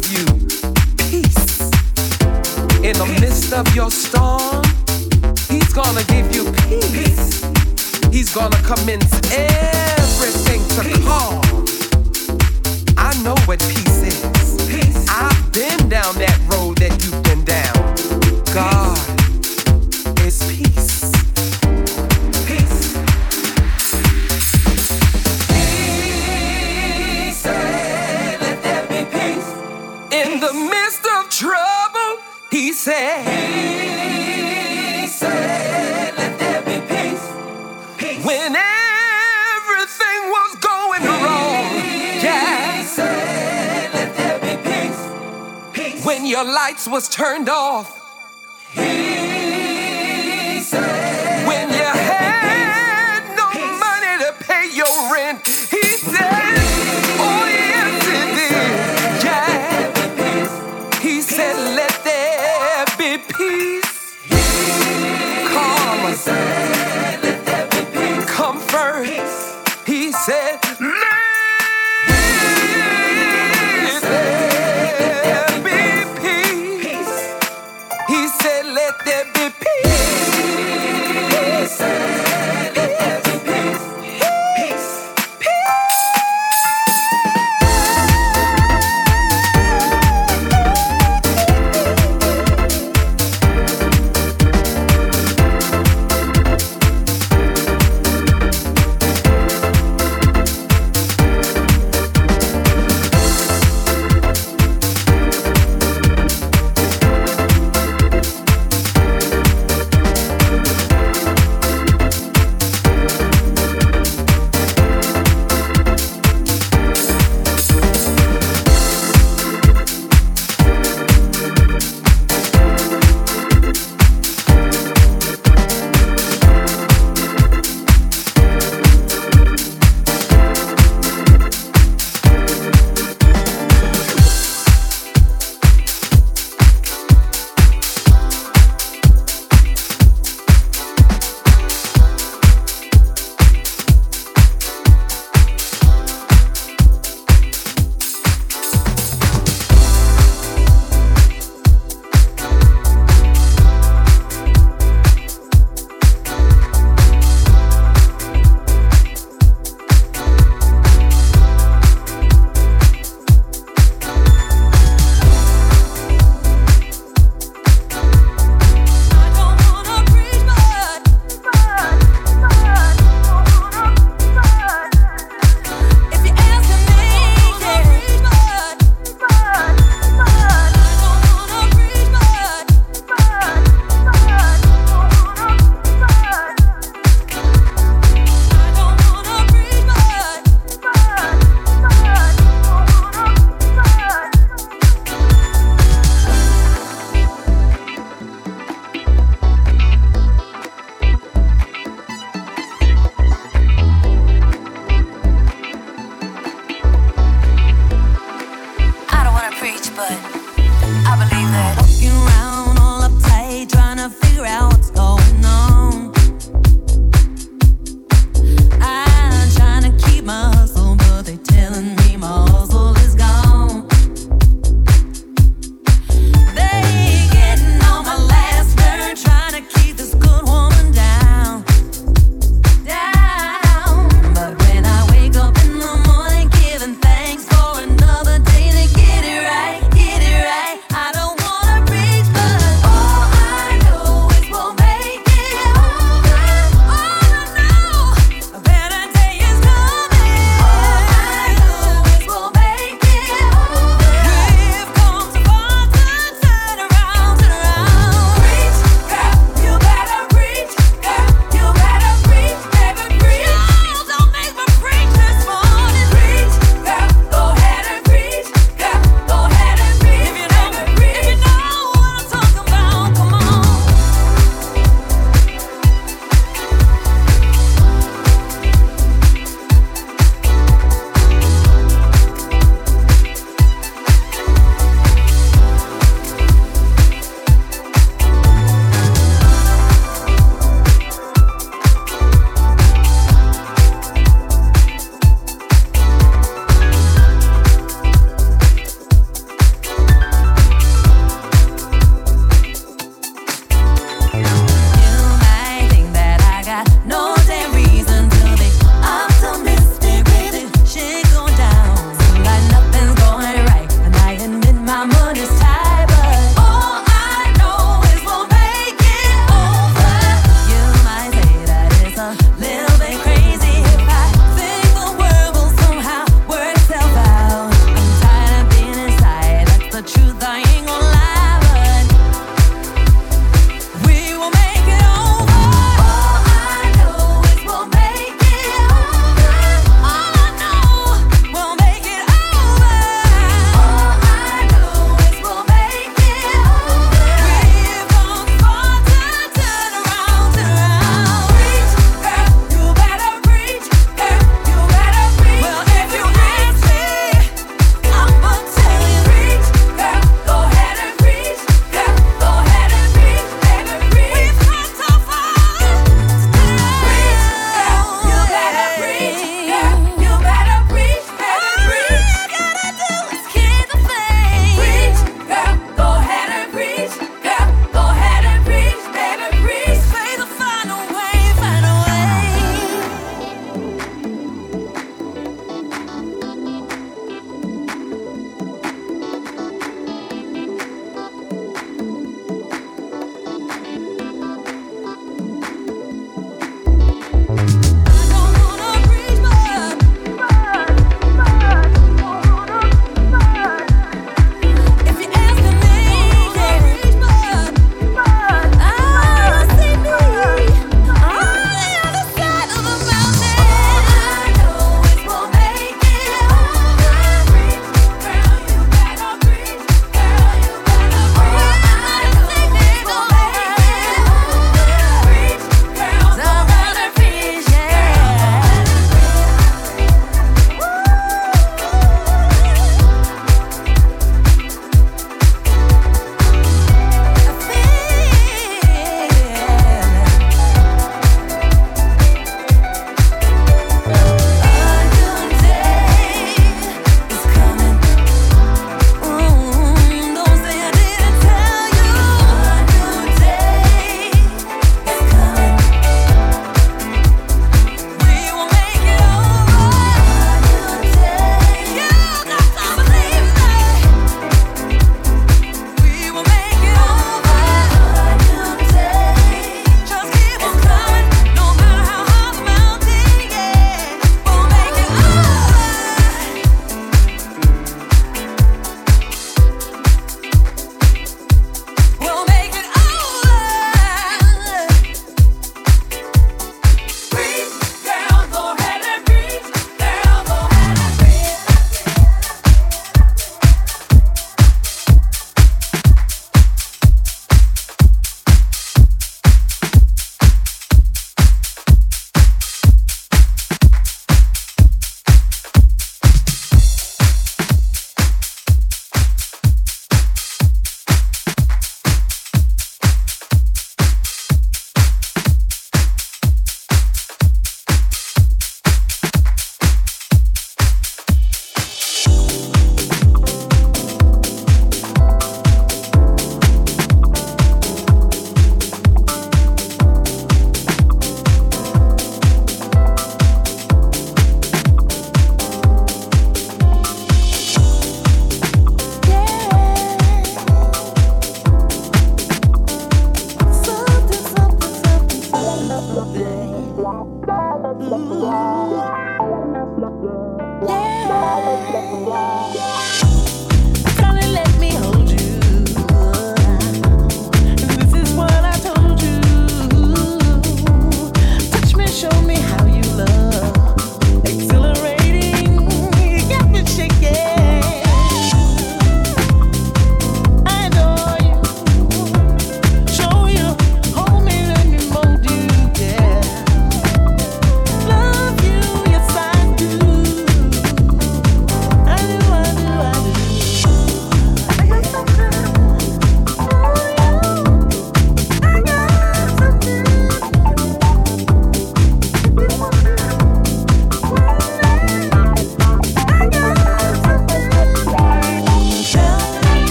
give you peace in the midst of your storm. He's gonna give you peace. He's gonna commence everything to calm. I know what peace is. I've been down that road that you've been down. your lights was turned off.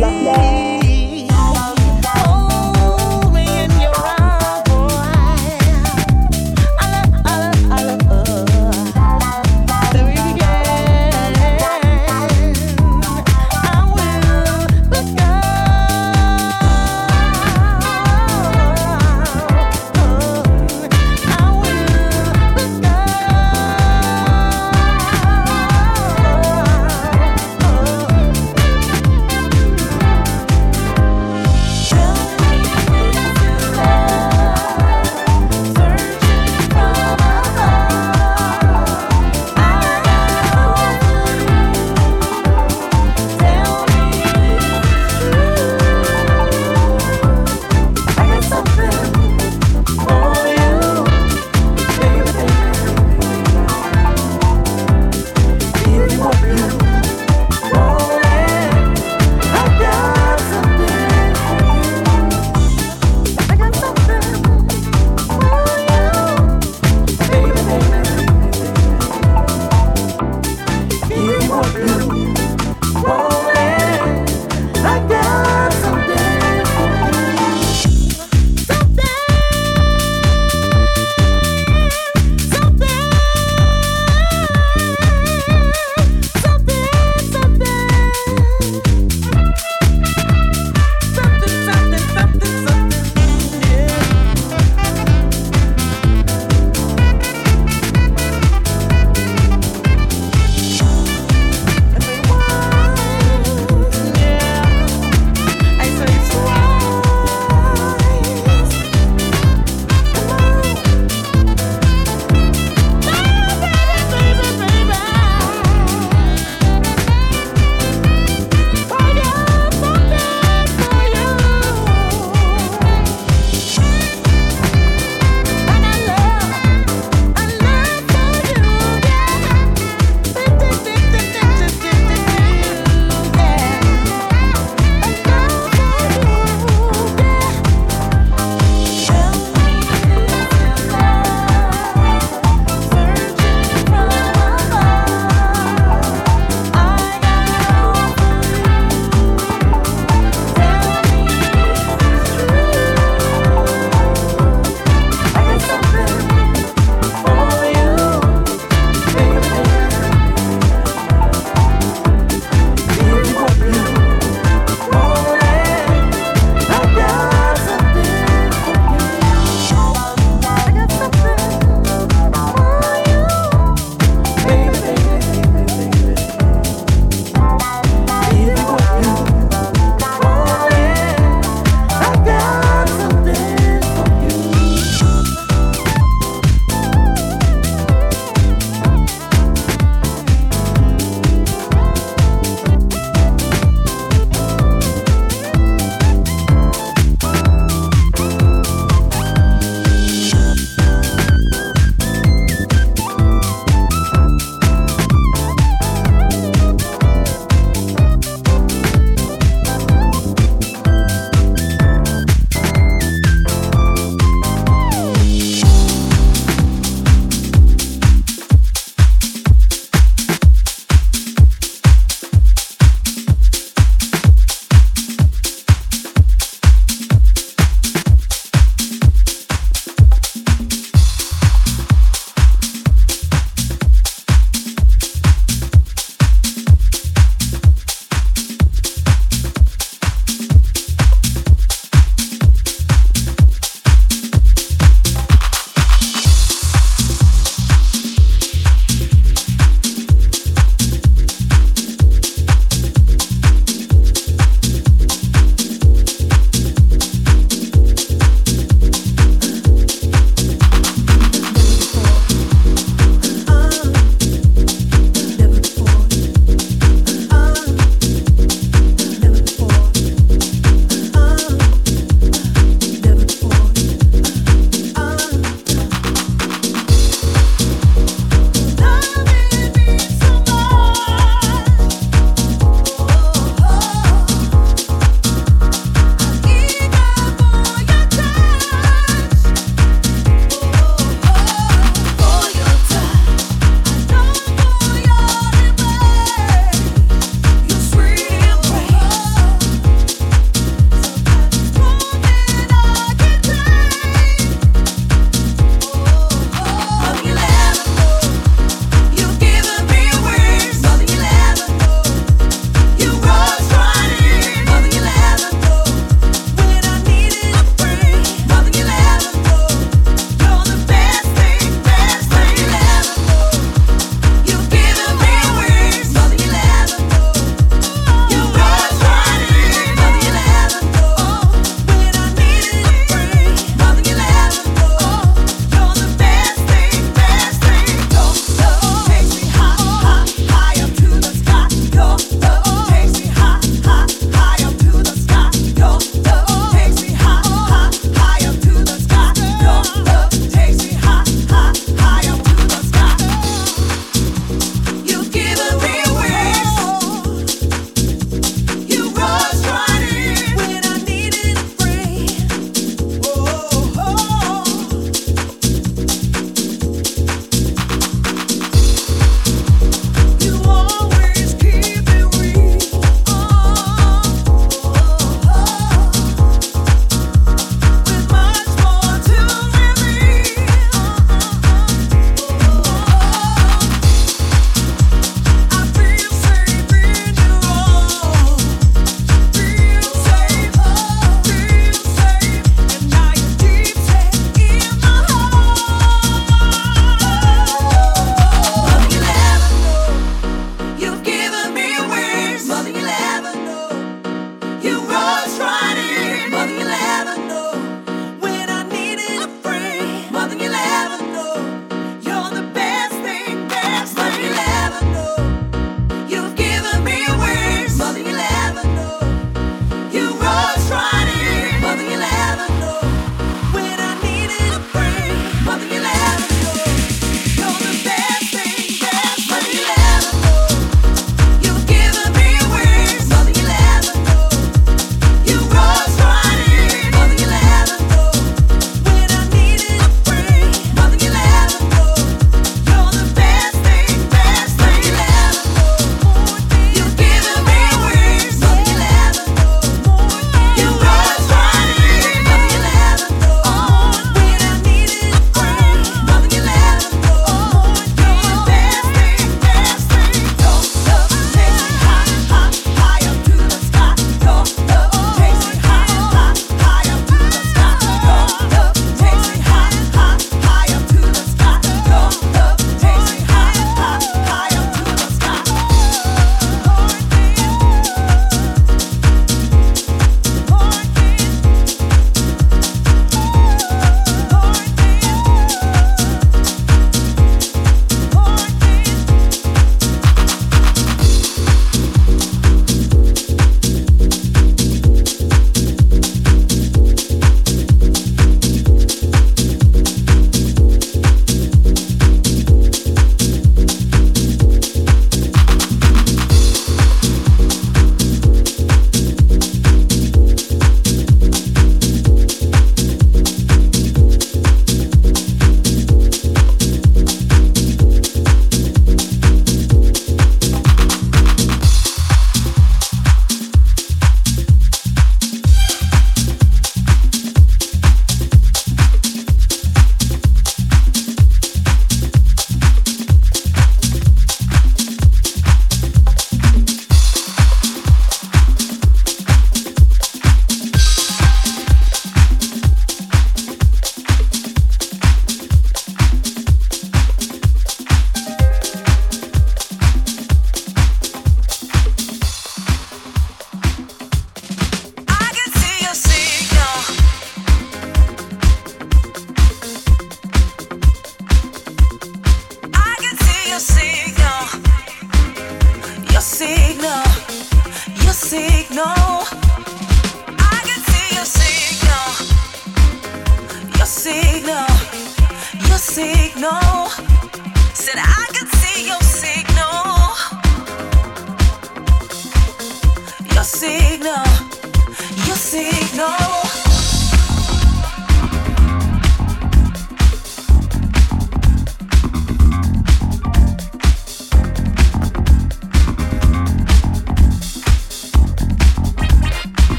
Black